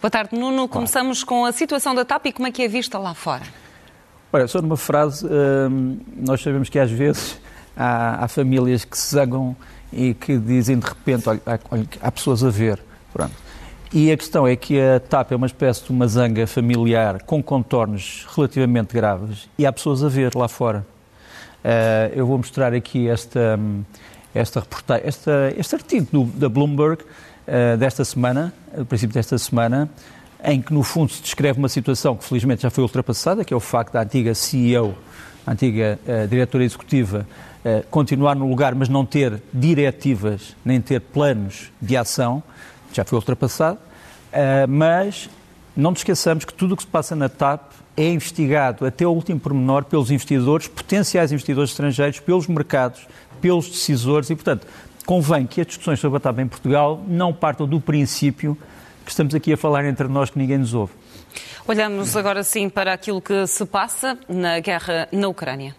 Boa tarde, Nuno. Começamos com a situação da TAP e como é que é vista lá fora. Olha, só numa frase, hum, nós sabemos que às vezes há, há, famílias que se zangam e que dizem de repente, olha, olha, há pessoas a ver. Pronto. E a questão é que a TAP é uma espécie de uma zanga familiar com contornos relativamente graves e há pessoas a ver lá fora. Uh, eu vou mostrar aqui esta, esta reportagem, esta, este artigo do, da Bloomberg uh, desta semana, do princípio desta semana, em que no fundo se descreve uma situação que felizmente já foi ultrapassada, que é o facto da antiga CEO, a antiga uh, diretora executiva, continuar no lugar, mas não ter diretivas nem ter planos de ação, já foi ultrapassado. mas não nos esqueçamos que tudo o que se passa na TAP é investigado até o último pormenor pelos investidores, potenciais investidores estrangeiros, pelos mercados, pelos decisores e, portanto, convém que as discussões sobre a TAP em Portugal não partam do princípio que estamos aqui a falar entre nós que ninguém nos ouve. Olhamos agora sim para aquilo que se passa na guerra na Ucrânia.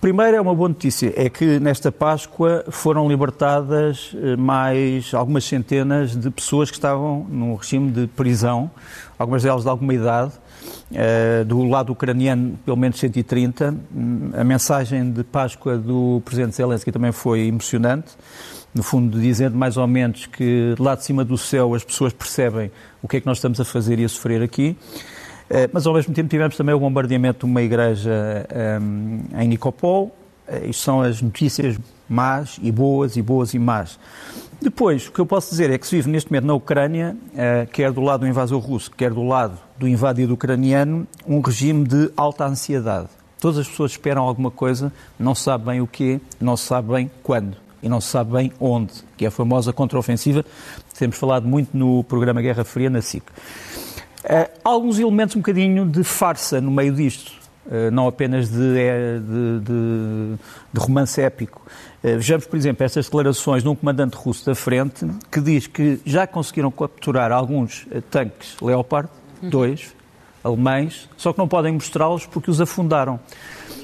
Primeiro é uma boa notícia, é que nesta Páscoa foram libertadas eh, mais algumas centenas de pessoas que estavam num regime de prisão, algumas delas de alguma idade, eh, do lado ucraniano, pelo menos 130. A mensagem de Páscoa do presidente Zelensky também foi emocionante, no fundo dizendo mais ou menos que lá de cima do céu as pessoas percebem o que é que nós estamos a fazer e a sofrer aqui. Eh, mas ao mesmo tempo tivemos também o bombardeamento de uma igreja um, em Nicopol. Eh, isto são as notícias más e boas e boas e más. Depois, o que eu posso dizer é que se vive neste momento na Ucrânia, uh, quer do lado do invasor russo, quer do lado do invadido ucraniano, um regime de alta ansiedade. Todas as pessoas esperam alguma coisa, não se sabe bem o quê, não se sabe bem quando e não se sabe bem onde, que é a famosa contraofensiva, temos falado muito no programa Guerra Fria na SIC. Uh, alguns elementos um bocadinho de farsa no meio disto, uh, não apenas de, eh, de, de, de romance épico. Vejamos, por exemplo, estas declarações de um comandante russo da frente que diz que já conseguiram capturar alguns tanques Leopard 2 uhum. alemães, só que não podem mostrá-los porque os afundaram.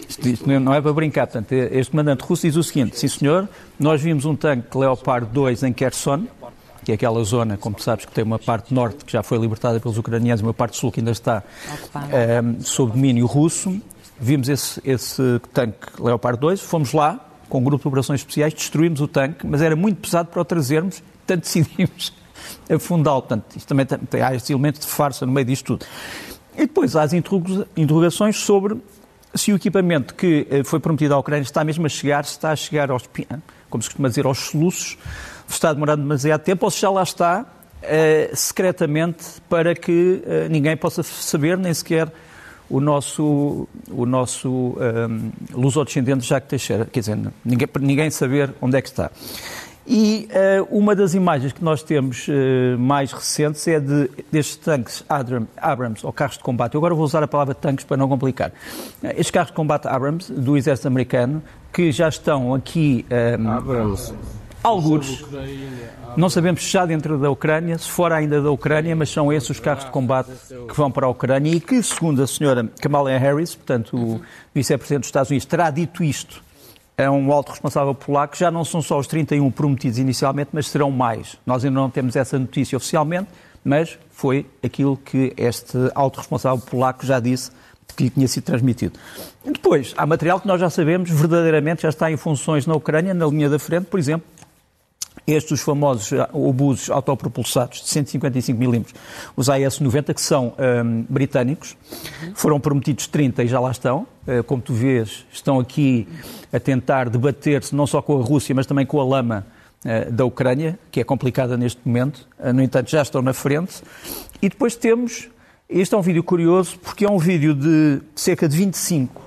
Isto, isto, não é para brincar. Portanto, este comandante russo diz o seguinte: sim, senhor, nós vimos um tanque Leopard 2 em Kherson, que é aquela zona, como sabes, que tem uma parte norte que já foi libertada pelos ucranianos e uma parte sul que ainda está um, sob domínio russo. Vimos esse, esse tanque Leopard 2, fomos lá com um grupo de operações especiais, destruímos o tanque, mas era muito pesado para o trazermos, portanto decidimos afundá-lo. Portanto, isto também tem, há este elemento de farsa no meio disto tudo. E depois há as interrogações sobre se o equipamento que eh, foi prometido à Ucrânia está mesmo a chegar, se está a chegar aos, como se costuma dizer, aos soluços está demorando demasiado tempo ou se já lá está uh, secretamente para que uh, ninguém possa saber, nem sequer o nosso, o nosso um, eh, luso-descendente Jacques Teixeira, quer dizer, ninguém, ninguém saber onde é que está. E uh, uma das imagens que nós temos uh, mais recentes é de, destes tanques Abrams, ou carros de combate. Eu agora vou usar a palavra tanques para não complicar. Uh, estes carros de combate Abrams, do exército americano, que já estão aqui... Um, Abrams alguns. Não sabemos se já dentro da Ucrânia, se fora ainda da Ucrânia, mas são esses os carros de combate que vão para a Ucrânia e que, segundo a senhora Kamala Harris, portanto, o vice-presidente dos Estados Unidos, terá dito isto a um alto responsável polaco, já não são só os 31 prometidos inicialmente, mas serão mais. Nós ainda não temos essa notícia oficialmente, mas foi aquilo que este alto responsável polaco já disse que lhe tinha sido transmitido. Depois, há material que nós já sabemos verdadeiramente já está em funções na Ucrânia, na linha da frente, por exemplo, estes os famosos obusos autopropulsados de 155 milímetros, os AS-90, que são um, britânicos, foram prometidos 30 e já lá estão. Uh, como tu vês, estão aqui a tentar debater-se não só com a Rússia, mas também com a lama uh, da Ucrânia, que é complicada neste momento. Uh, no entanto, já estão na frente. E depois temos, este é um vídeo curioso, porque é um vídeo de cerca de 25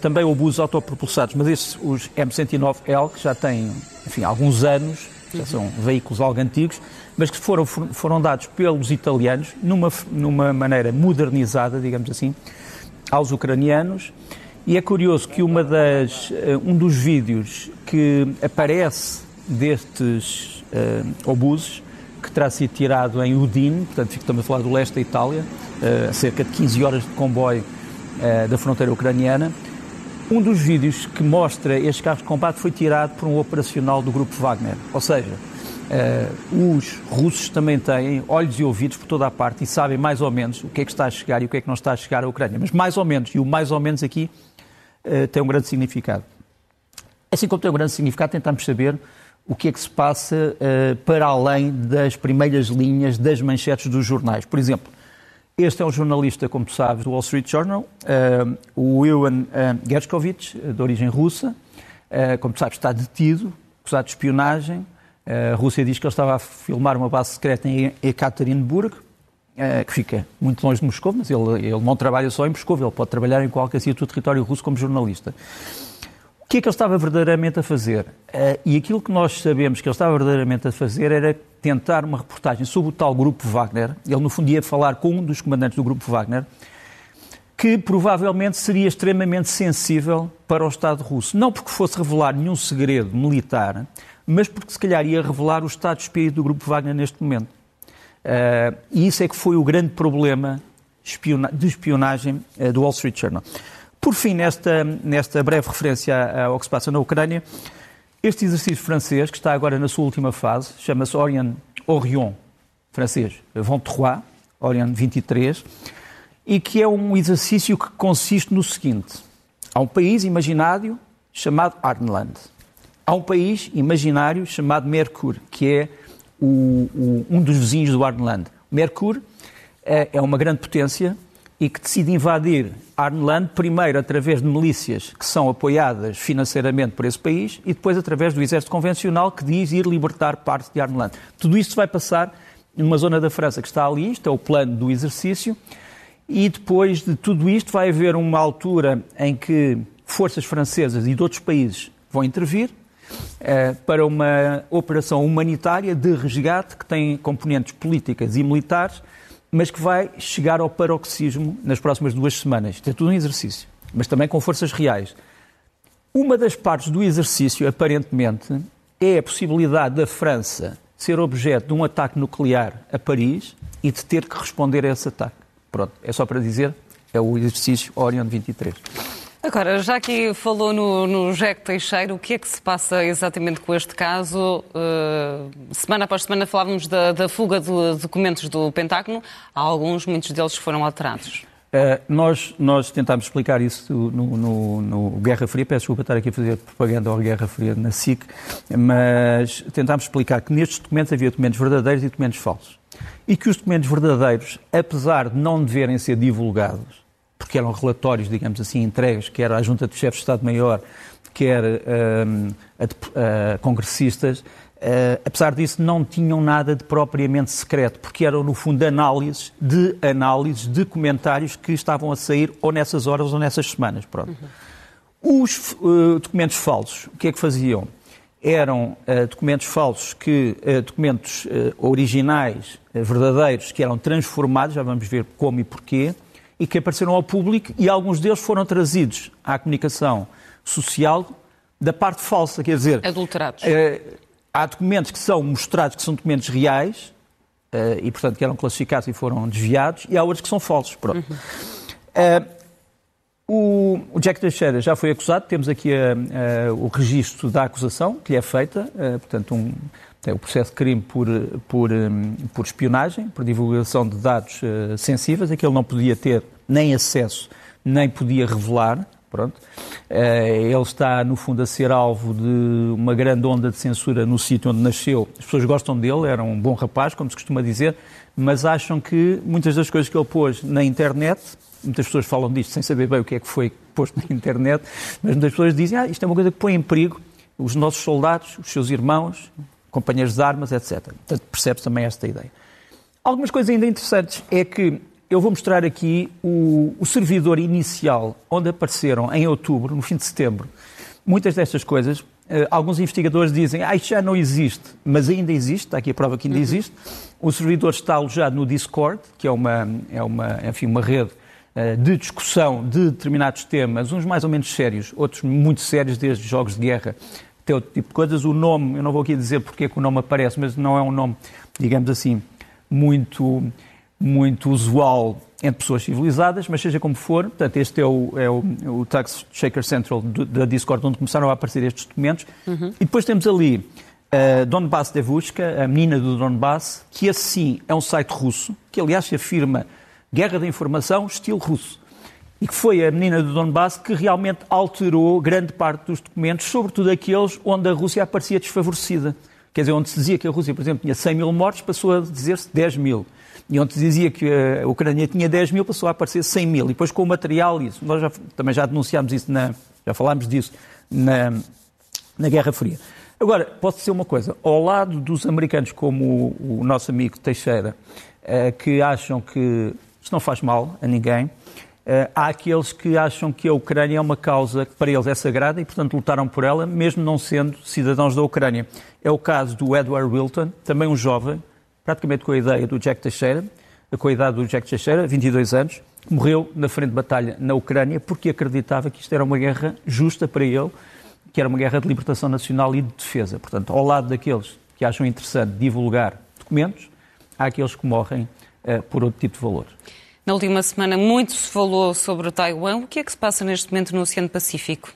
também obusos autopropulsados, mas estes, os M109L, que já têm enfim, alguns anos, são veículos algo antigos, mas que foram, foram dados pelos italianos numa, numa maneira modernizada, digamos assim, aos ucranianos. E é curioso que uma das, eh, um dos vídeos que aparece destes uh, obuses, que terá sido tirado em Udine, portanto estamos a falar do leste da Itália, uh, a cerca de 15 horas de comboio uh, da fronteira ucraniana, um dos vídeos que mostra estes carros de combate foi tirado por um operacional do grupo Wagner. Ou seja, Uh, os russos também têm olhos e ouvidos por toda a parte e sabem mais ou menos o que é que está a chegar e o que é que não está a chegar à Ucrânia. Mas mais ou menos, e o mais ou menos aqui uh, tem um grande significado. Assim como tem um grande significado, tentamos saber o que é que se passa uh, para além das primeiras linhas das manchetes dos jornais. Por exemplo, este é um jornalista, como sabes, do Wall Street Journal, uh, o Iwan uh, Gershkovich, de origem russa. como sabes, está detido, acusado de espionagem. a Rússia diz que ele estava a filmar uma base secreta em Ekaterinburg, que fica muito longe de Moscou, mas ele, ele não trabalha só em Moscou, ele pode trabalhar em qualquer sítio do território russo como jornalista. O que é que ele estava verdadeiramente a fazer? Uh, e aquilo que nós sabemos que ele estava verdadeiramente a fazer era tentar uma reportagem sobre o tal grupo Wagner. Ele, no fundo, ia falar com um dos comandantes do grupo Wagner, que provavelmente seria extremamente sensível para o Estado russo. Não porque fosse revelar nenhum segredo militar, mas porque se calhar ia revelar o estado de espírito do grupo Wagner neste momento. Uh, e isso é que foi o grande problema de espionagem uh, do Wall Street Journal. Por fim, nesta, nesta breve referência ao que se passa na Ucrânia, este exercício francês, que está agora na sua última fase, chama-se Orion, Orion francês, Von Orion 23, e que é um exercício que consiste no seguinte: há um país imaginário chamado Arnland. Há um país imaginário chamado Mercure, que é o, o, um dos vizinhos do Arnland. Mercure é, é uma grande potência e que decide invadir Arnland, primeiro através de milícias que são apoiadas financeiramente por esse país e depois através do exército convencional que diz ir libertar parte de Arnland. Tudo isto vai passar numa zona da França que está ali, isto é o plano do exercício, e depois de tudo isto vai haver uma altura em que forças francesas e de outros países vão intervir eh, para uma operação humanitária de resgate que tem componentes políticas e militares mas que vai chegar ao paroxismo nas próximas duas semanas. É tudo um exercício, mas também com forças reais. Uma das partes do exercício, aparentemente, é a possibilidade da França ser objeto de um ataque nuclear a Paris e de ter que responder a esse ataque. Pronto, é só para dizer, é o exercício Orion 23. Agora, já que falou no, no Jack Teixeira, o que é que se passa exatamente com este caso? Uh, semana após semana falávamos da, da, fuga de documentos do Pentágono. Há alguns, muitos deles foram alterados. Uh, nós, nós tentámos explicar isso no, no, no, Guerra Fria, peço desculpa estar aqui a fazer propaganda ao Guerra Fria na SIC, mas tentámos explicar que nestes documentos havia documentos verdadeiros e documentos falsos. E que os documentos verdadeiros, apesar de não deverem ser divulgados, porque eram relatórios, digamos assim, entregues, quer à Junta de Chefes de Estado-Maior, quer um, a, a, congressistas, uh, apesar disso, não tinham nada de propriamente secreto, porque eram, no fundo, análises de análises de comentários que estavam a sair ou nessas horas ou nessas semanas. Pronto. Uhum. Os uh, documentos falsos, o que é que faziam? Eram uh, documentos falsos que, documentos originais, verdadeiros, que eram transformados, já vamos ver como e porquê, e que apareceram ao público e alguns deles foram trazidos à comunicação social da parte falsa, quer dizer... Adulterados. Eh, há documentos que são mostrados que são documentos reais eh, e, portanto, que eram classificados e foram desviados e há outros que são falsos. Pronto. Uhum. Eh, o, o, Jack Teixeira já foi acusado, temos aqui o registro da acusação que lhe é feita, portanto, um, o processo de crime por, por, hum, por espionagem, por divulgação de dados uh, sensíveis, a que ele não podia ter nem acesso, nem podia revelar. Pronto. Uh, ele está, no fundo, a ser alvo de uma grande onda de censura no sítio onde nasceu. As pessoas gostam dele, era um bom rapaz, como se costuma dizer, mas acham que muitas das coisas que ele pôs na internet, muitas pessoas falam disto sem saber bem o que é que foi posto na internet, mas muitas pessoas dizem, ah, isto é uma coisa que põe em perigo os nossos soldados, os seus irmãos, companheiros de armas, etc. Portanto, percebe também esta ideia. Algumas coisas ainda interessantes é que eu vou mostrar aqui o, o servidor inicial onde apareceram em outubro, no fim de setembro, muitas destas coisas. Uh, alguns investigadores dizem, ah, isto já não existe, mas ainda existe, está aqui a prova que ainda uhum. existe. O servidor está alojado no Discord, que é uma, é uma, enfim, uma rede uh, de discussão de determinados temas, uns mais ou menos sérios, outros muito sérios, desde jogos de guerra tem outro tipo de coisas. O nome, eu não vou aqui dizer porque é que o nome aparece, mas não é um nome, digamos assim, muito, muito usual entre pessoas civilizadas, mas seja como for, portanto, este é o, é o, o Tax Shaker Central da Discord, onde começaram a aparecer estes documentos. Uhum. E depois temos ali uh, Donbass Devushka, a menina do Donbass, que assim é um site russo, que aliás se afirma guerra da informação estilo russo. E que foi a menina do Donbass que realmente alterou grande parte dos documentos, sobretudo aqueles onde a Rússia aparecia desfavorecida. Quer dizer, onde se dizia que a Rússia, por exemplo, tinha 100 mil mortos, passou a dizer-se 10 mil. E onde se dizia que a Ucrânia tinha 10 mil, passou a aparecer 100 mil. E depois com o material, isso. Nós já, também já denunciámos isso, na, já falámos disso na, na Guerra Fria. Agora, posso dizer uma coisa. Ao lado dos americanos, como o, o nosso amigo Teixeira, eh, que acham que isto não faz mal a ninguém, há aqueles que acham que a Ucrânia é uma causa que para eles é sagrada e, portanto, lutaram por ela, mesmo não sendo cidadãos da Ucrânia. É o caso do Edward Wilton, também um jovem, praticamente com a ideia do Jack Teixeira, com a idade do Jack Teixeira, 22 anos, morreu na frente de batalha na Ucrânia porque acreditava que isto era uma guerra justa para ele, que era uma guerra de libertação nacional e de defesa. Portanto, ao lado daqueles que acham interessante divulgar documentos, há aqueles que morrem uh, por outro tipo de valor. Na última semana muito se falou sobre Taiwan. O que é que se passa neste momento no Oceano Pacífico?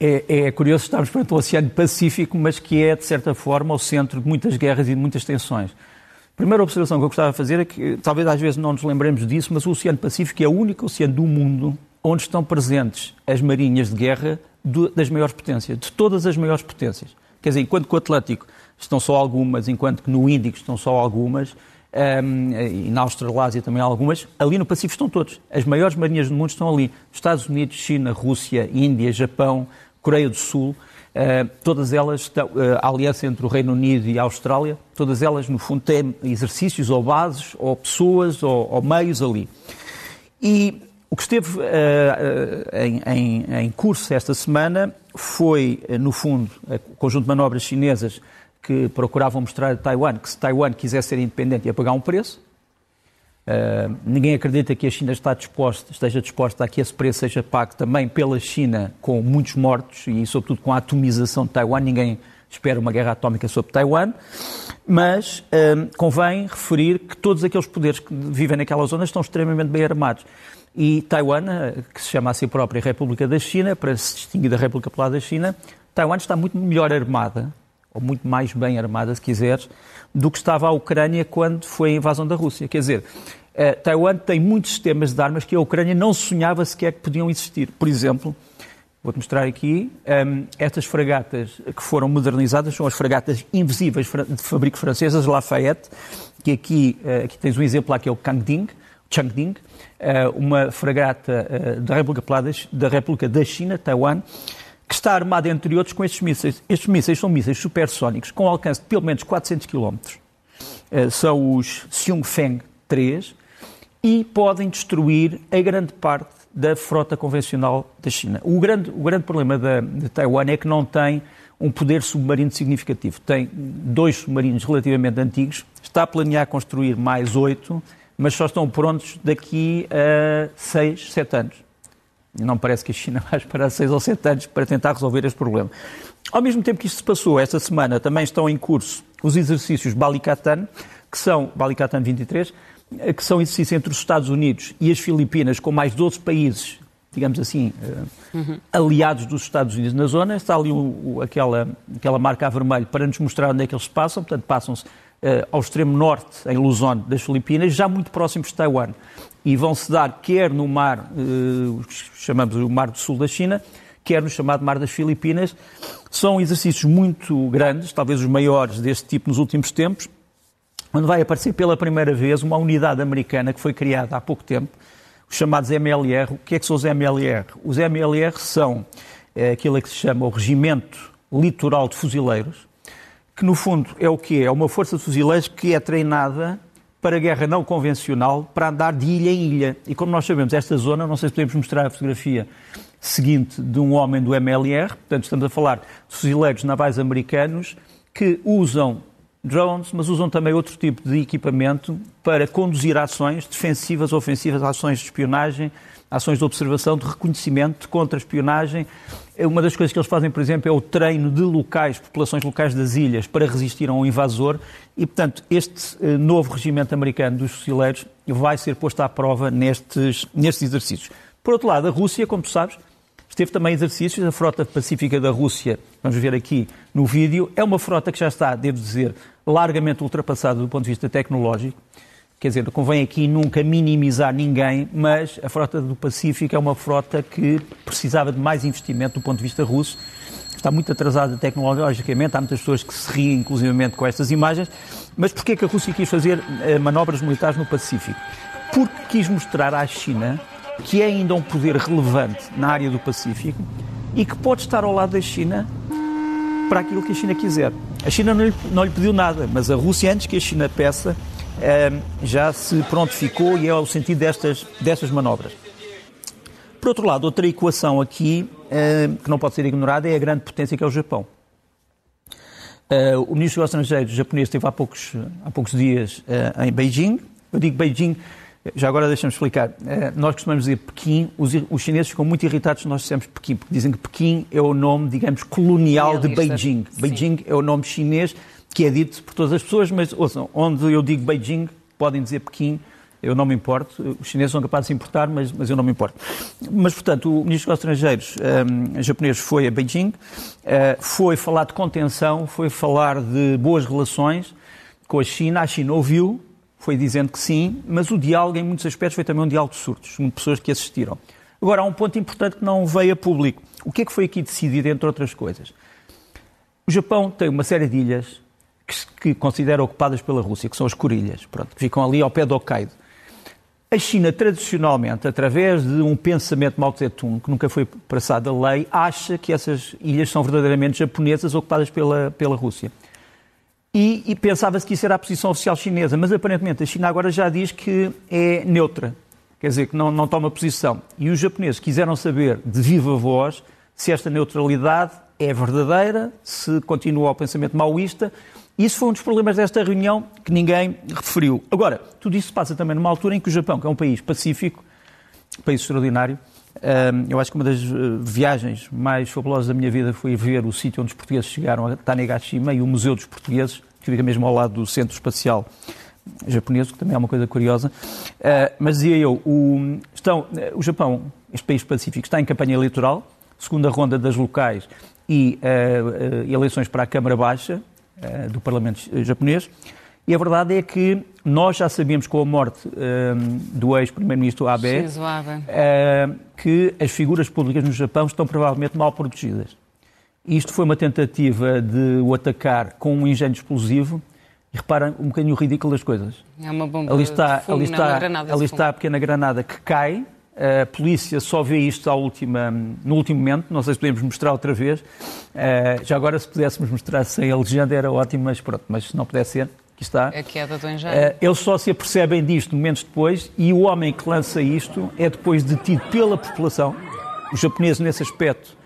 É, é curioso estarmos perante o Oceano Pacífico, mas que é, de certa forma, o centro de muitas guerras e de muitas tensões. A primeira observação que eu gostava de fazer é que, talvez às vezes não nos lembremos disso, mas o Oceano Pacífico é o único oceano do mundo onde estão presentes as marinhas de guerra das maiores potências, de todas as maiores potências. Quer dizer, enquanto que o Atlântico estão só algumas, enquanto que no Índico estão só algumas, um, e na Australásia também há algumas, ali no Pacífico estão todos. As maiores marinhas do mundo estão ali. Estados Unidos, China, Rússia, Índia, Japão, Coreia do Sul, uh, todas elas, estão, uh, a aliança entre o Reino Unido e a Austrália, todas elas, no fundo, têm exercícios ou bases, ou pessoas, ou, ou meios ali. E o que esteve uh, em, em, em curso esta semana foi, no fundo, o conjunto de manobras chinesas que procuravam mostrar a Taiwan que se Taiwan quiser ser independente ia pagar um preço. Uh, ninguém acredita que a China está disposta, esteja disposta a que esse preço seja pago também pela China com muitos mortos e, sobretudo, com a atomização de Taiwan. Ninguém espera uma guerra atómica sobre Taiwan. Mas uh, convém referir que todos aqueles poderes que vivem naquela zona estão extremamente bem armados. E Taiwan, uh, que se chama a si própria República da China, para se distinguir da República Popular da China, Taiwan está muito melhor armada ou muito mais bem armada, se quiseres, do que estava a Ucrânia quando foi a invasão da Rússia. Quer dizer, eh, Taiwan tem muitos sistemas de armas que a Ucrânia não sonhava sequer que podiam existir. Por exemplo, vou-te mostrar aqui, um, ehm, estas fragatas que foram modernizadas são as fragatas invisíveis de fabrico francesas, Lafayette, que aqui, uh, aqui tens um exemplo que é o Kangding, Changding, uh, uma fragata da, República, da República da China, Taiwan, que está armada, entre outros, com estes mísseis. Estes mísseis são mísseis supersónicos com alcance de pelo menos 400 km. Uh, são os Xiongfeng 3 e podem destruir a grande parte da frota convencional da China. O grande, o grande problema da, de Taiwan é que não tem um poder submarino significativo. Tem dois submarinos relativamente antigos, está a planear construir mais oito, mas só estão prontos daqui a seis, sete anos. Não parece que a China vai esperar seis ou sete anos para tentar resolver este problema. Ao mesmo tempo que isto se passou, esta semana também estão em curso os exercícios Balikatan, que são, Balikatan 23, que são exercícios entre os Estados Unidos e as Filipinas, com mais 12 países, digamos assim, uhum. aliados dos Estados Unidos na zona. Está ali o, o, aquela, aquela marca a vermelho para nos mostrar onde é que eles passam, portanto, passam-se ao extremo norte, em Luzon, das Filipinas, já muito próximos de Taiwan e vão se dar quer no mar, eh, chamamos o Mar do Sul da China, quer no chamado Mar das Filipinas. São exercícios muito grandes, talvez os maiores deste tipo nos últimos tempos, onde vai aparecer pela primeira vez uma unidade americana que foi criada há pouco tempo, os chamados MLR. O que é que são os MLR? Os MLR são é, aquilo que se chama o Regimento Litoral de Fuzileiros, que no fundo é o que é? uma força de fuzileiros que é treinada para guerra não convencional, para andar de ilha em ilha. E como nós sabemos, esta zona, não sei se podemos mostrar a fotografia seguinte de um homem do MLR, portanto estamos a falar de fuzileiros navais americanos que usam drones, mas usam também outro tipo de equipamento para conduzir ações defensivas, ofensivas, ações de espionagem, ações de observação, de reconhecimento, de contra-espionagem. Uma das coisas que eles fazem, por exemplo, é o treino de locais, populações locais das ilhas, para resistir a um invasor. E, portanto, este eh, novo regimento americano dos fuzileiros vai ser posto à prova nestes, nestes exercícios. Por outro lado, a Rússia, como tu sabes, teve também exercícios. A frota pacífica da Rússia, vamos ver aqui no vídeo, é uma frota que já está, devo dizer, largamente ultrapassada do ponto de vista tecnológico. Quer dizer, convém aqui nunca minimizar ninguém, mas a frota do Pacífico é uma frota que precisava de mais investimento do ponto de vista russo. Está muito atrasada tecnologicamente, há muitas pessoas que se riem, inclusivamente, com estas imagens. Mas porquê que a Rússia quis fazer eh, manobras militares no Pacífico? Porque quis mostrar à China que é ainda um poder relevante na área do Pacífico e que pode estar ao lado da China para aquilo que a China quiser. A China não lhe, não lhe pediu nada, mas a Rússia, antes que a China peça, já se prontificou e é o sentido destas, destas manobras. Por outro lado, outra equação aqui que não pode ser ignorada é a grande potência que é o Japão. O ministro dos Estrangeiros japonês esteve há poucos, há poucos dias em Beijing. Eu digo Beijing, já agora deixa-me explicar. Nós costumamos dizer Pequim, os, os chineses ficam muito irritados se nós dissemos Pequim, porque dizem que Pequim é o nome, digamos, colonial de Beijing. Sim. Beijing é o nome chinês que é dito por todas as pessoas, mas ouçam, onde eu digo Beijing, podem dizer Pequim, eu não me importo. Os chineses são capazes de importar, mas, mas eu não me importo. Mas, portanto, o Ministro dos Estrangeiros um, japonês foi a Beijing, uh, foi falar de contenção, foi falar de boas relações com a China. A China ouviu, foi dizendo que sim, mas o diálogo, em muitos aspectos, foi também um diálogo de surtos, de pessoas que assistiram. Agora, há um ponto importante que não veio a público. O que é que foi aqui decidido, entre outras coisas? O Japão tem uma série de ilhas que, considera ocupadas pela Rússia, que são as Corilhas, pronto, que ficam ali ao pé do Hokkaido. A China, tradicionalmente, através de um pensamento Mao Tse-tung, que nunca foi passado a lei, acha que essas ilhas são verdadeiramente japonesas ocupadas pela, pela Rússia. E, e pensava-se que isso era a posição oficial chinesa, mas aparentemente a China agora já diz que é neutra, quer dizer, que não, não toma posição. E os japoneses quiseram saber de viva voz se esta neutralidade é verdadeira, se continua ao pensamento maoísta isso foi um dos problemas desta reunião que ninguém referiu. Agora, tudo isso passa também numa altura em que o Japão, que é um país pacífico, um país extraordinário, eu acho que uma das eh, viagens mais fabulosas da minha vida foi ver o sítio onde os portugueses chegaram, a Tanegashima, e o Museu dos Portugueses, que fica mesmo ao lado do Centro Espacial Japonês, que também é uma coisa curiosa. Eh, mas dizia eu, o, estão, eh, o Japão, este país pacífico, está em campanha eleitoral, segunda ronda das locais e eleições para a Câmara Baixa, do Parlamento japonês. E a verdade é que nós já sabíamos com a morte um, eh, do ex-primeiro-ministro Abe, uh, que as figuras públicas no Japão estão provavelmente mal protegidas. Isto foi uma tentativa de o atacar com um engenho explosivo. E reparem um bocadinho o ridículo das coisas. É uma bomba ali está, de fogo, ali está, granada ali está a pequena granada que cai, a polícia só vê isto à última, no último momento, não sei se podemos mostrar outra vez. Uh, já agora, se pudéssemos mostrar sem a legenda, era ótimo, mas pronto, mas se não puder ser, aqui está. A queda do engenho. Uh, eles só se apercebem disto momentos depois e o homem que lança isto é depois detido pela população. Os japoneses, nesse aspecto,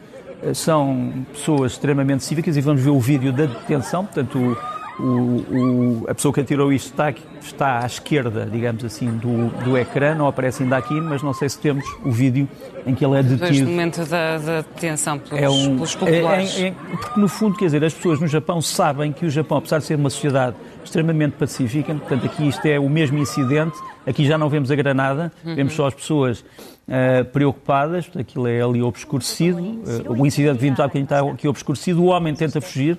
uh, são pessoas extremamente cívicas e vamos ver o vídeo da detenção, portanto, o, o, o, a pessoa que atirou isto está, está à esquerda, digamos assim, do, do ecrã, não aparece ainda aqui, mas não sei se temos o vídeo em que ele é detido. Desde o momento da, da detenção pelos, é um, pelos populares. É, é, porque, no fundo, quer dizer, as pessoas no Japão sabem que o Japão, apesar de ser uma sociedade extremamente pacífica, portanto, aqui isto é o mesmo incidente, aqui já não vemos a granada, uhum. vemos só as pessoas uh, preocupadas, aquilo é ali obscurecido, uh, o incidente vindo há bocadinho está aqui obscurecido, o homem tenta fugir,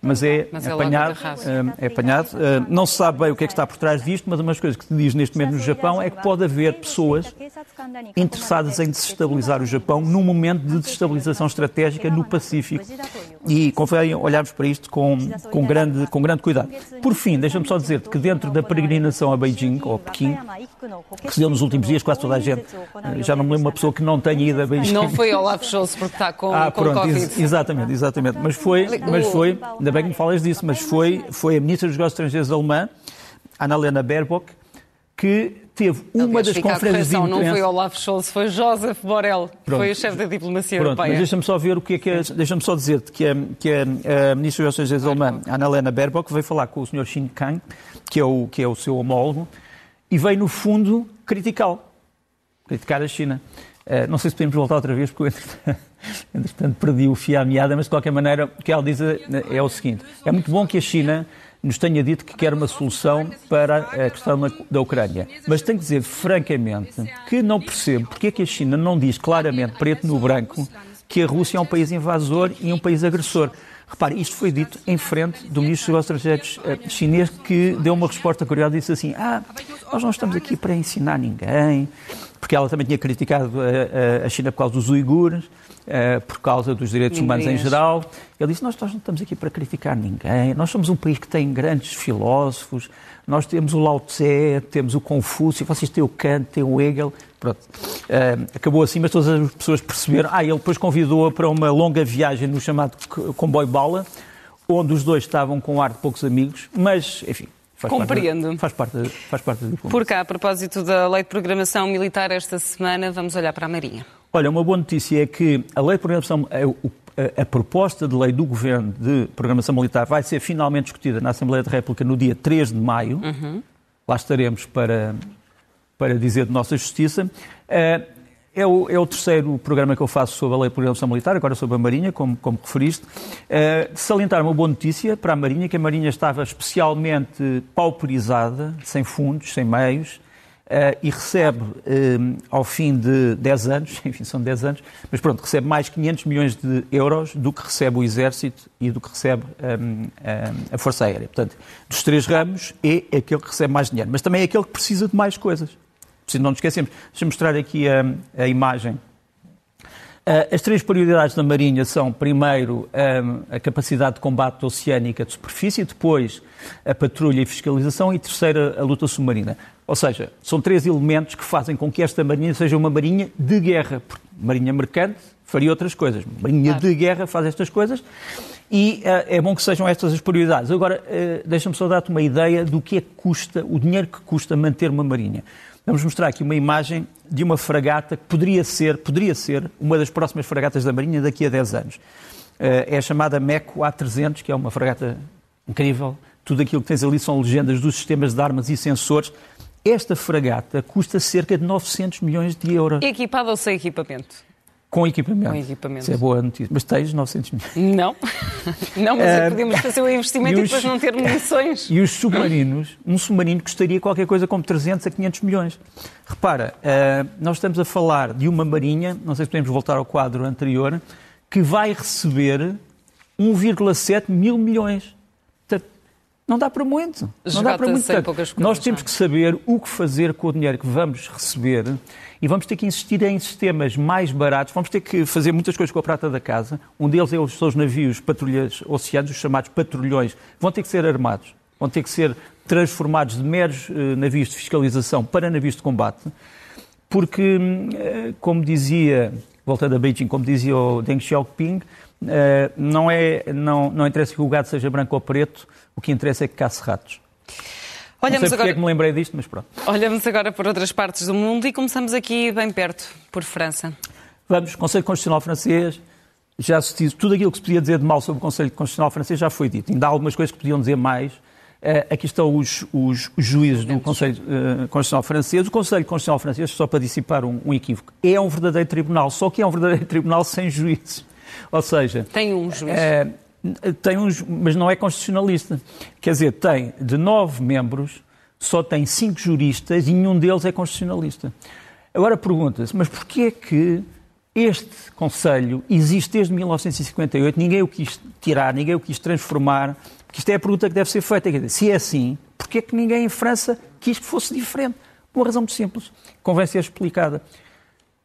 mas é mas é apanhado. Uh, é apanhado. não se sabe bem o que é que está por trás disto, mas uma das coisas que se diz neste momento no Japão é que pode haver pessoas interessadas em desestabilizar o Japão num momento de desestabilização estratégica no Pacífico. E convém olharmos para isto com, com, grande, com grande cuidado. Por fim, deixa-me só dizer que dentro da peregrinação a Beijing, ou a Pequim, que se deu nos últimos dias, quase toda a gente já não me lembro uma pessoa que não tenha ido a Beijing. Não foi Olaf Scholz porque está com, ah, com pronto, Covid. Ex exatamente, exatamente. Mas foi, mas foi, ainda bem que me falas disso, mas foi, foi a Ministra dos Negócios Estrangeiros alemã, Annalena Baerbock, que teve uma Aliás, das conferências de imprensa... Não foi Olaf Scholz, foi Joseph Borrell, Pronto. foi o chefe da diplomacia Pronto, europeia. Mas deixa-me só ver o que é que é... Deixa-me só dizer-te que, é, que é, a Ministra dos Negócios Estrangeiros alemã, Annalena Baerbock, veio falar com o Sr. Xi Jinping, que é o, que é o seu homólogo, e veio, no fundo, criticá-lo. Criticar a China. Uh, não sei se podemos voltar outra vez, porque eu, entretanto, perdi o fio à meada, mas de qualquer maneira, o que ela diz é, é o seguinte: é muito bom que a China nos tenha dito que quer uma solução para a questão da Ucrânia. Mas tenho que dizer, francamente, que não percebo porque é que a China não diz claramente, preto no branco, que a Rússia é um país invasor e um país agressor. Repare, isto foi dito em frente do ministro dos Estrangeiros uh, chinês que deu uma resposta curiosa e disse assim: Ah, nós não estamos aqui para ensinar ninguém, porque ela também tinha criticado a, a China por causa dos uigures, por causa dos direitos humanos em geral. Ele disse: nós, nós não estamos aqui para criticar ninguém, nós somos um país que tem grandes filósofos, nós temos o Lao Tse, temos o Confúcio, vocês têm o Kant, têm o Hegel. Pronto. Uh, acabou assim, mas todas as pessoas perceberam. Ah, ele depois convidou-a para uma longa viagem no chamado comboio bala, onde os dois estavam com ar de poucos amigos, mas, enfim, Faz Compreendo. Parte, faz, parte, faz parte diplomacia. Por cá, a propósito da Lei de Programação Militar, esta semana vamos olhar para a Marinha. Olha, uma boa notícia é que a Lei de Programação, a, a, a proposta de lei do Governo de Programação Militar vai ser finalmente discutida na Assembleia da República no dia 3 de maio. Uhum. Lá estaremos para para dizer de nossa justiça. Eh, é o, é o, terceiro programa que eu faço sobre a Lei de Programação Militar, agora sobre a Marinha, como, como referiste. Uh, salientar uma boa notícia para a Marinha, que a Marinha estava especialmente pauperizada, sem fundos, sem meios, uh, e recebe, ao fim de 10 anos, enfim, são 10 anos, mas pronto, recebe mais 500 milhões de euros do que recebe o Exército e do que recebe um, a Força Aérea. Portanto, dos três ramos, é aquele que recebe mais dinheiro, mas também é aquele que precisa de mais coisas se não nos esquecemos. Deixa-me mostrar aqui a, a imagem. Uh, as três prioridades da Marinha são, primeiro, um, a capacidade de combate oceânica de superfície, depois a patrulha e fiscalização e, terceira, a luta submarina. Ou seja, são três elementos que fazem com que esta Marinha seja uma Marinha de guerra. Marinha mercante faria outras coisas. Marinha claro. de guerra faz estas coisas e uh, é bom que sejam estas as prioridades. Agora, deixa-me só dar-te uma ideia do que é que custa, o dinheiro que custa manter uma Marinha. Vamos mostrar aqui uma imagem de uma fragata que poderia ser, poderia ser uma das próximas fragatas da Marinha daqui a 10 anos. Eh, é a chamada MECO A300, que é uma fragata incrível. Tudo aquilo que tens ali são legendas dos sistemas de armas e sensores. Esta fragata custa cerca de 900 milhões de euros. Equipada ou sem equipamento? Com equipamento. Com equipamento. Isso é boa notícia. Mas tens 900 milhões? Não. Não, mas uh, podemos fazer o investimento e, os, e, depois não ter munições. E os submarinos? Um submarino custaria qualquer coisa como 300 a 500 milhões. Repara, uh, nós estamos a falar de uma marinha, não sei se podemos voltar ao quadro anterior, que vai receber 1,7 mil milhões. Não dá para muito. Não dá para muito. Coisas, Nós temos que saber o que fazer com o dinheiro que vamos receber e vamos ter que insistir em sistemas mais baratos. Vamos ter que fazer muitas coisas com a prata da casa. Um deles é os, os navios patrulhas oceanos, os chamados patrulhões. Vão ter que ser armados. Vão ter que ser transformados de meros uh, navios de fiscalização para navios de combate. Porque, uh, como dizia, voltando a Beijing, como dizia o Deng Xiaoping, uh, não, é, não, não interessa que o gado seja branco ou preto, o que interessa é que caça ratos. Olhamos sei agora... é que me lembrei disto, mas pronto. Olhamos agora por outras partes do mundo e começamos aqui bem perto, por França. Vamos, Conselho Constitucional Francês, já se disse, tudo aquilo que se podia dizer de mal sobre o Conselho Constitucional Francês já foi dito. Ainda há algumas coisas que podiam dizer mais. Uh, aqui estão os, os, os juízes do Conselho uh, Constitucional Francês. O Conselho Constitucional Francês, só para dissipar um, um equívoco, é um verdadeiro tribunal, só que é um verdadeiro tribunal sem juízes. Ou seja... Tem um juiz. Uh, tem uns, mas não é constitucionalista. Quer dizer, tem de nove membros, só tem cinco juristas e nenhum deles é constitucionalista. Agora pergunta-se, mas porquê é que este Conselho existe desde 1958, ninguém o quis tirar, ninguém o quis transformar, porque isto é a pergunta que deve ser feita. Dizer, se é assim, porquê é que ninguém em França quis que fosse diferente? Por uma razão muito simples, convém ser explicada.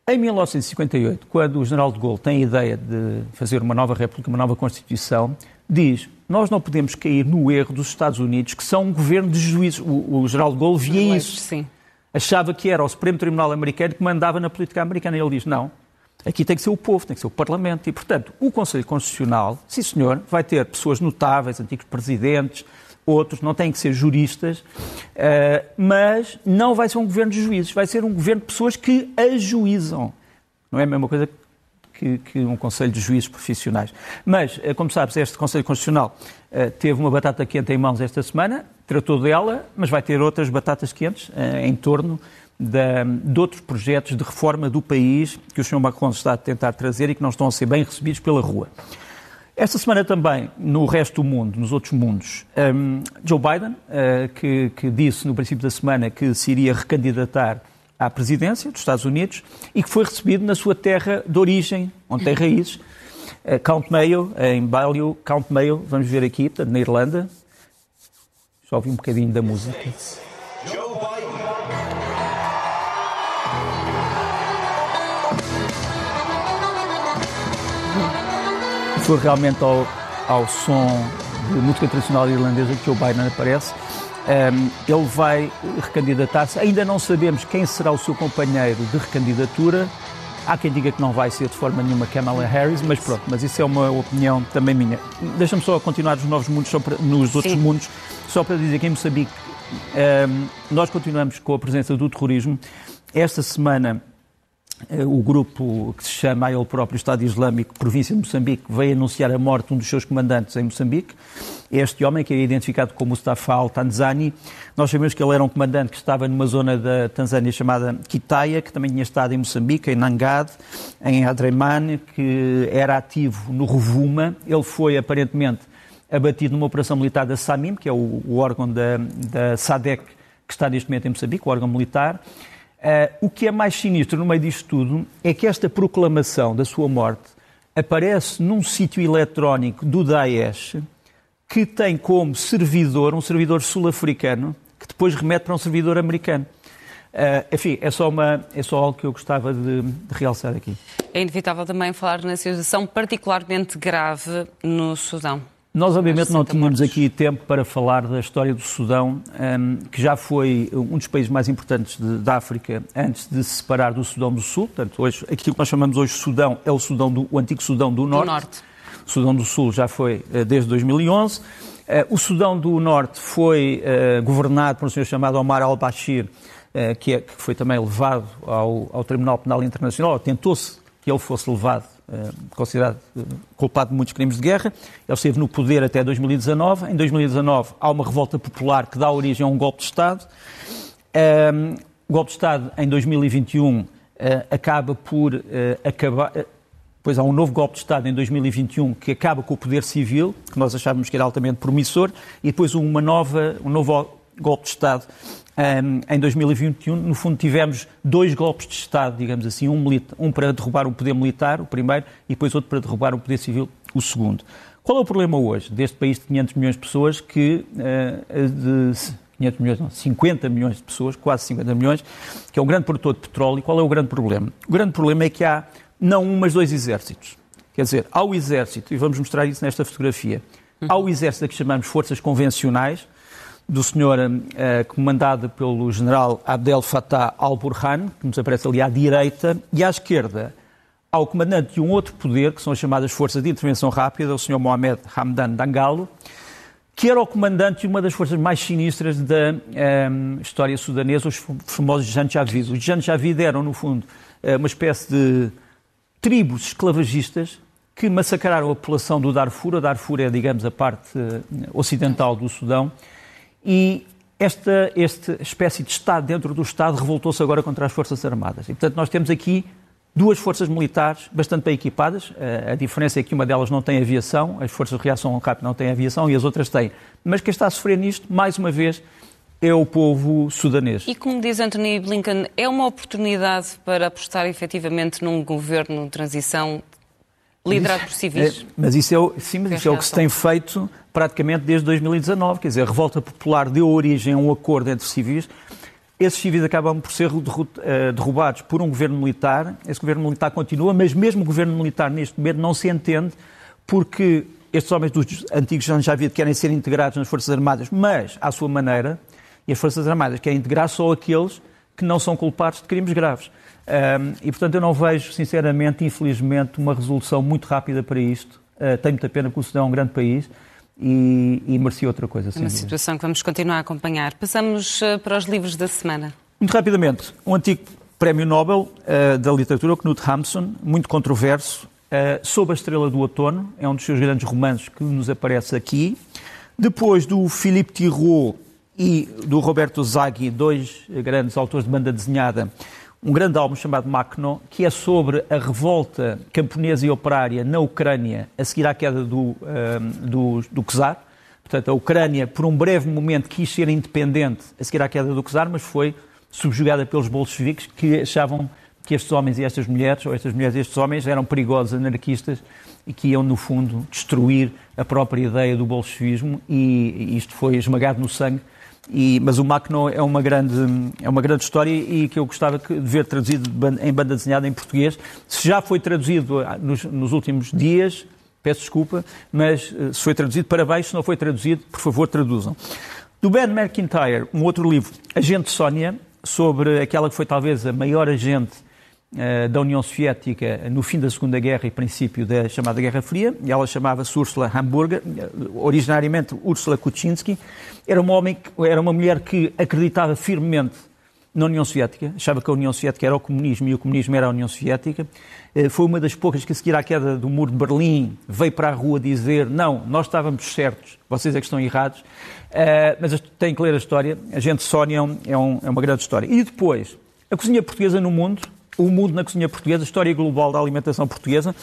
Em 1958, quando o general de Gaulle tem a ideia de fazer uma nova república, uma nova constituição, diz: nós não podemos cair no erro dos Estados Unidos, que são um governo de juízes. O, o general de Gaulle via isso. Sim. Achava que era o Supremo Tribunal americano que mandava na política americana. E ele diz: não, aqui tem que ser o povo, tem que ser o Parlamento. E, portanto, o Conselho Constitucional, sim senhor, vai ter pessoas notáveis, antigos presidentes, outros, não têm que ser juristas, uh, mas não vai ser um governo de juízes, vai ser um governo de pessoas que ajuizam. Não é a mesma coisa que, que um Conselho de Juízes Profissionais. Mas, uh, como sabes, este Conselho Constitucional uh, teve uma batata quente em mãos esta semana, tratou dela, mas vai ter outras batatas quentes em torno de, de, outros projetos de reforma do país que o Sr. Macron está a tentar trazer e que não estão a ser bem recebidos pela rua. Esta semana também, no resto do mundo, nos outros mundos, um, Joe Biden, uh, que, que, disse no princípio da semana que se iria recandidatar à presidência dos Estados Unidos e que foi recebido na sua terra de origem, onde tem raízes, Count Mayo, em Balliol, Count Mayo, vamos ver aqui, portanto, na Irlanda. Só ouvi um bocadinho da música. Foi realmente ao, ao som de música tradicional irlandesa que Joe Biden aparece. Um, ele vai recandidatar-se. Ainda não sabemos quem será o seu companheiro de recandidatura. Há quem diga que não vai ser de forma nenhuma Kamala Harris, mas pronto, mas isso é uma opinião também minha. Deixa-me só continuar nos novos mundos, para, nos outros Sim. mundos, só para dizer que em Moçambique um, nós continuamos com a presença do terrorismo. Esta semana o grupo que se chama ele próprio Estado Islâmico, província de Moçambique, veio anunciar a morte de um dos seus comandantes em Moçambique. Este homem, que é identificado como Mustafa al-Tanzani, nós sabemos que ele era um comandante que estava numa zona da Tanzânia chamada Kitaya, que também tinha estado em Moçambique, em Nangad, em Adreman, que era ativo no Rovuma. Ele foi, aparentemente, abatido numa operação militar da SAMIM, que é o, o órgão da, da SADEC, que está neste momento em Moçambique, o órgão militar. Uh, o que é mais sinistro no meio disto tudo é que esta proclamação da sua morte aparece num sítio eletrónico do Daesh que tem como servidor um servidor sul-africano que depois remete para um servidor americano. Uh, enfim, é só, uma, é só algo que eu gostava de, de realçar aqui. É inevitável também falar na situação particularmente grave no Sudão. Nós, obviamente, não tínhamos aqui tempo para falar da história do Sudão, um, que já foi um dos países mais importantes de, da África antes de se separar do Sudão do Sul. Portanto, hoje, aquilo que nós chamamos hoje Sudão é o, Sudão do, o antigo Sudão do Norte. Do norte. O Sudão do Sul já foi uh, desde 2011. Uh, o Sudão do Norte foi uh, governado por um senhor chamado Omar al-Bashir, que, é, que, foi também levado ao, ao Tribunal Penal Internacional, tentou-se que ele fosse levado eh, considerado eh, culpado de muitos crimes de guerra. Ele esteve no poder até 2019. Em 2019 há uma revolta popular que dá origem a um golpe de Estado. Um, o golpe de Estado em 2021 uh, eh, acaba por acabar. Depois há um novo golpe de Estado em 2021 que acaba com o poder civil, que nós achávamos que era altamente promissor, e depois uma nova, um novo golpe de Estado um, em 2021, no fundo, tivemos dois golpes de Estado, digamos assim, um, um, para derrubar o poder militar, o primeiro, e depois outro para derrubar o poder civil, o segundo. Qual é o problema hoje deste país de 500 milhões de pessoas que, uh, de 500 milhões, não, 50 milhões de pessoas, quase 50 milhões, que é um grande produtor de petróleo, e qual é o grande problema? O grande problema é que há não um, mas dois exércitos. Quer dizer, há o exército, e vamos mostrar isso nesta fotografia, há o exército que chamamos forças convencionais, do senhor uh, comandado pelo general Abdel Fattah al-Burhan, que nos aparece ali à direita, e à esquerda ao comandante de um outro poder, que são as chamadas Forças de Intervenção Rápida, o senhor Mohamed Hamdan Dangalo, que era o comandante de uma das forças mais sinistras da um, eh, história sudanesa, os famosos Janjavid. Os Janjavid eram, no fundo, eh, uma espécie de tribos esclavagistas que massacraram a população do Darfur. A Darfur é, digamos, a parte ocidental do Sudão e esta, esta espécie de Estado dentro do Estado revoltou-se agora contra as Forças Armadas. E, portanto, nós temos aqui duas forças militares bastante bem equipadas. A diferença é que uma delas não tem aviação, as forças de reação rápida não têm aviação e as outras têm. Mas quem está a sofrer nisto, mais uma vez, é o povo sudanês. E como diz Anthony Blinken, é uma oportunidade para apostar efetivamente num governo de transição liderado por civis? É, mas isso é, o, sim, mas isso é o que se tem feito praticamente desde 2019. Quer dizer, a revolta popular deu origem a um acordo entre civis. Esses civis acabam por ser eh, derrubados por um governo militar. Esse governo militar continua, mas mesmo o governo militar neste momento não se entende porque estes homens dos antigos Janjavid querem ser integrados nas Forças Armadas, mas à sua maneira, e as Forças Armadas querem integrar só aqueles que não são culpados de crimes graves. Um, e, portanto, eu não vejo, sinceramente, infelizmente, uma resolução muito rápida para isto. Uh, tenho muita pena porque o Sudão é um grande país e, e merecia outra coisa. É uma situação que vamos continuar a acompanhar. Passamos uh, para os livros da semana. Muito rapidamente, um antigo prémio Nobel uh, da literatura, Knut Hamsun, muito controverso, uh, Sob a Estrela do Outono, é um dos seus grandes romances que nos aparece aqui. Depois do Philippe Tirot e do Roberto Zaghi, dois grandes autores de banda desenhada, um grande álbum chamado Macno, que é sobre a revolta camponesa e operária na Ucrânia a seguir à queda do, um, do, do czar. Portanto, a Ucrânia, por um breve momento, quis ser independente a seguir à queda do czar, mas foi subjugada pelos bolcheviques que achavam que estes homens e estas mulheres, ou estas mulheres e estes homens, eram perigosos anarquistas e que iam, no fundo, destruir a própria ideia do bolchevismo e isto foi esmagado no sangue. E, mas o Macno é uma, grande, é uma grande história e que eu gostava de ver traduzido em banda desenhada em português. Se já foi traduzido ah, nos, nos últimos dias, peço desculpa, mas eh, se foi traduzido, parabéns. Se não foi traduzido, por favor, traduzam. Do Ben McIntyre, um outro livro, Agente Sónia, sobre aquela que foi talvez a maior agente da União Soviética no fim da Segunda Guerra e princípio da chamada Guerra Fria. Ela chamava-se Ursula Hamburger, eh, originariamente Ursula Kuczynski. Era uma, homem, era uma mulher que acreditava firmemente na União Soviética, achava que a União Soviética era o comunismo e o comunismo era a União Soviética. Eh, foi uma das poucas que, a seguir à queda do muro de Berlim, veio para a rua dizer: não, nós estávamos certos, vocês é que estão errados. Mas tem que ler a história. A gente Sónia é, um, é uma grande história. E depois, a cozinha portuguesa no mundo o Mundo na Cozinha Portuguesa, História Global da Alimentação Portuguesa,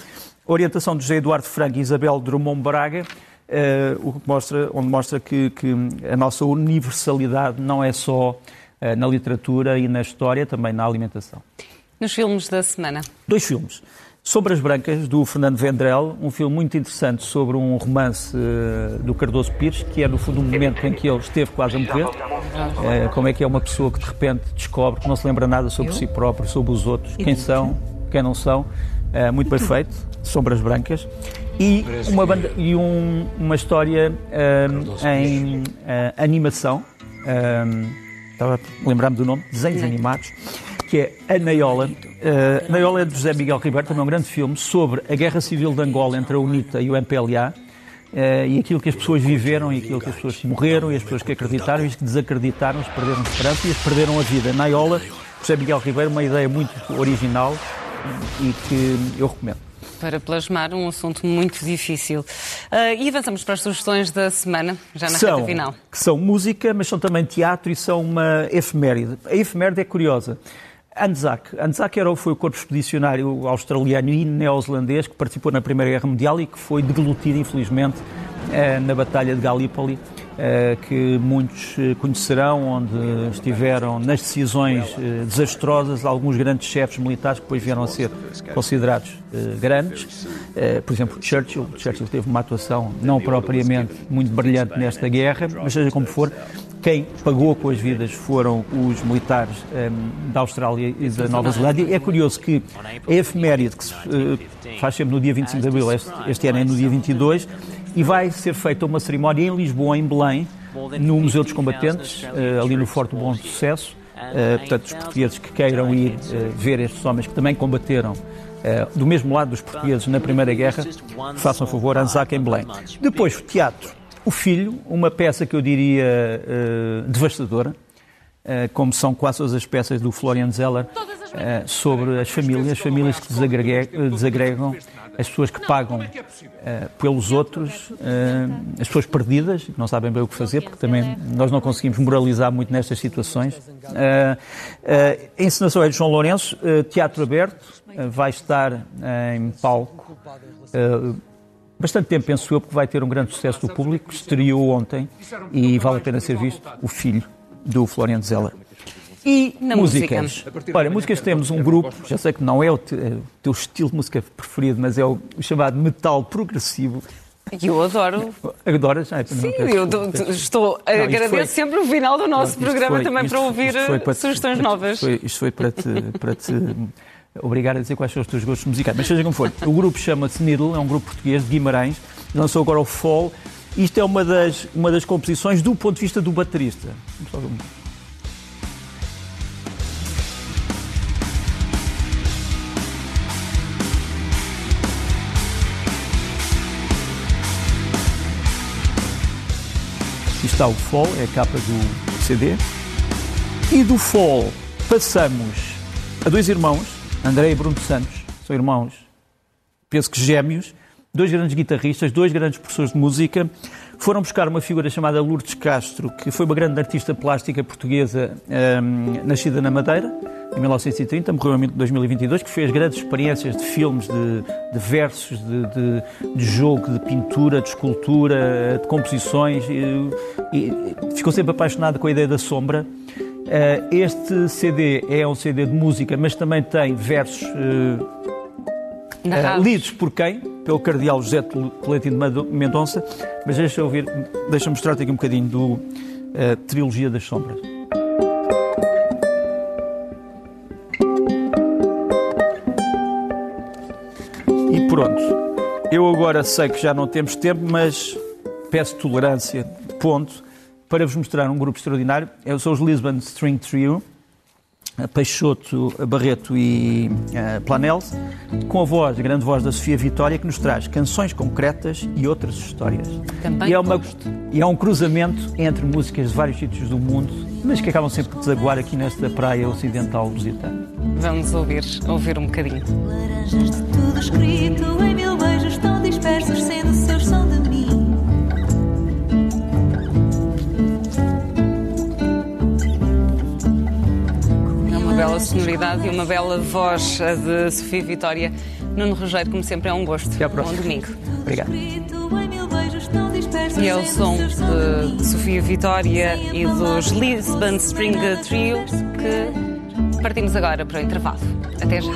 orientação de José Eduardo Franco e Isabel Drummond Braga, uh, o que mostra, onde mostra que, que, a nossa universalidade não é só uh, na literatura e na história, também na alimentação. Nos filmes da semana? Dois filmes. Sombras Brancas, do Fernando Vendrell, um filme muito interessante sobre um romance uh, do Cardoso Pires, que é, no fundo, um momento em que ele esteve quase a morrer. Uh, como é que é uma pessoa que, de repente, descobre que não se lembra nada sobre si próprio, sobre os outros, quem são, quem não são. Uh, muito bem feito, Sombras Brancas. E uma, banda, e um, uma história em animação, estava a lembrar-me do nome, desenhos animados, que é A Naiola. Uh, Naiola é de José Miguel Ribeiro, também é um grande filme sobre a guerra civil de Angola entre a UNITA e o MPLA. Uh, eh, e aquilo que as pessoas viveram, e aquilo que as pessoas morreram, e as pessoas que acreditaram, e as que desacreditaram, as perderam esperança e as perderam a vida. Naiola, José Miguel Ribeiro, uma ideia muito original e que eu recomendo para plasmar um assunto muito difícil. Uh, e avançamos para as sugestões da semana, já na são, reta final. Que são música, mas são também teatro e são uma efeméride. A efeméride é curiosa. Anzac. Anzac era, foi o corpo expedicionário australiano e neozelandês que participou na Primeira Guerra Mundial e que foi deglutido, infelizmente, eh, na Batalha de Gallipoli, que muitos eh, conhecerão, onde estiveram nas decisões desastrosas alguns grandes chefes militares que depois vieram a ser considerados grandes. Por exemplo, Churchill. Churchill teve uma atuação não propriamente muito brilhante nesta guerra, mas seja como for, quem pagou com as vidas foram os militares um, da Austrália e da Nova Zelândia. É curioso que a efeméride, que se uh, faz sempre no dia 25 de abril, este, este ano é no dia 22, e vai ser feita uma cerimónia em Lisboa, em Belém, no Museu dos Combatentes, uh, ali no Forte Bom Sucesso. Uh, portanto, os portugueses que queiram ir uh, ver estes homens que também combateram uh, do mesmo lado dos portugueses na Primeira Guerra, façam favor, Anzac em Belém. Depois, o teatro. O Filho, uma peça que eu diria uh, devastadora, uh, como são quase todas as peças do Florian Zeller, uh, sobre as famílias, as famílias que desagregam, as pessoas que pagam pelos outros, as pessoas perdidas, que não sabem bem o que fazer, porque também nós não conseguimos moralizar muito nestas situações. a encenação é de João Lourenço, teatro aberto, vai estar em palco bastante tempo, penso eu, porque vai ter um grande sucesso do público. Estreou ontem e vale a pena ser visto o filho do Florian Zeller. E Na músicas. Música. Olha, músicas temos um grupo, já sei que não é o, te, é o teu estilo de música preferido, mas é o, o chamado metal progressivo. Eu adoro. Adoras? Ah, Sim, eu estou. Não, agradeço foi, sempre o final do nosso programa foi, também para ouvir para sugestões te, novas. Isto foi, isto foi para, te, para te obrigar a dizer quais são os teus gostos musicais. Mas seja como for, o grupo chama-se Needle, é um grupo português de Guimarães, lançou agora o Fall. Isto é uma das, uma das composições do ponto de vista do baterista. Aqui está o Fall, é a capa do CD. E do Fall passamos a dois irmãos André e Bruno Santos são irmãos, penso que gêmeos, dois grandes guitarristas, dois grandes professores de música. Foram buscar uma figura chamada Lourdes Castro, que foi uma grande artista plástica portuguesa, um, nascida na Madeira, em 1930, morreu em 2022, que fez grandes experiências de filmes, de, de versos, de, de, de, jogo, de pintura, de escultura, de composições, e, e ficou sempre apaixonada com a ideia da sombra Este CD é um CD de música, mas também tem versos Narrados. lidos por quem? Pelo cardeal José Tolentino Mendonça. Mas deixa eu ouvir, deixa mostrar-te aqui um bocadinho do Trilogia das Sombras. E pronto. Eu agora sei que já não temos tempo, mas peço tolerância, ponto, para vos mostrar um grupo extraordinário. Sou os Lisbon String Trio, Peixoto, Barreto e uh, Planels, com a voz, a grande voz da Sofia Vitória, que nos traz canções concretas e outras histórias. Também e é, uma, e é um cruzamento entre músicas de vários sítios do mundo, mas que acabam sempre por desaguar aqui nesta praia ocidental lusitana. Vamos ouvir, ouvir um bocadinho. Laranjas de tudo escrito em mil bela sonoridade e uma bela voz de Sofia Vitória. Nuno Rogério, como sempre, é um gosto. Até à Bom próxima. domingo. Obrigado. E é o som de Sofia Vitória e dos Lisbon String Trio que partimos agora para o intervalo. Até já.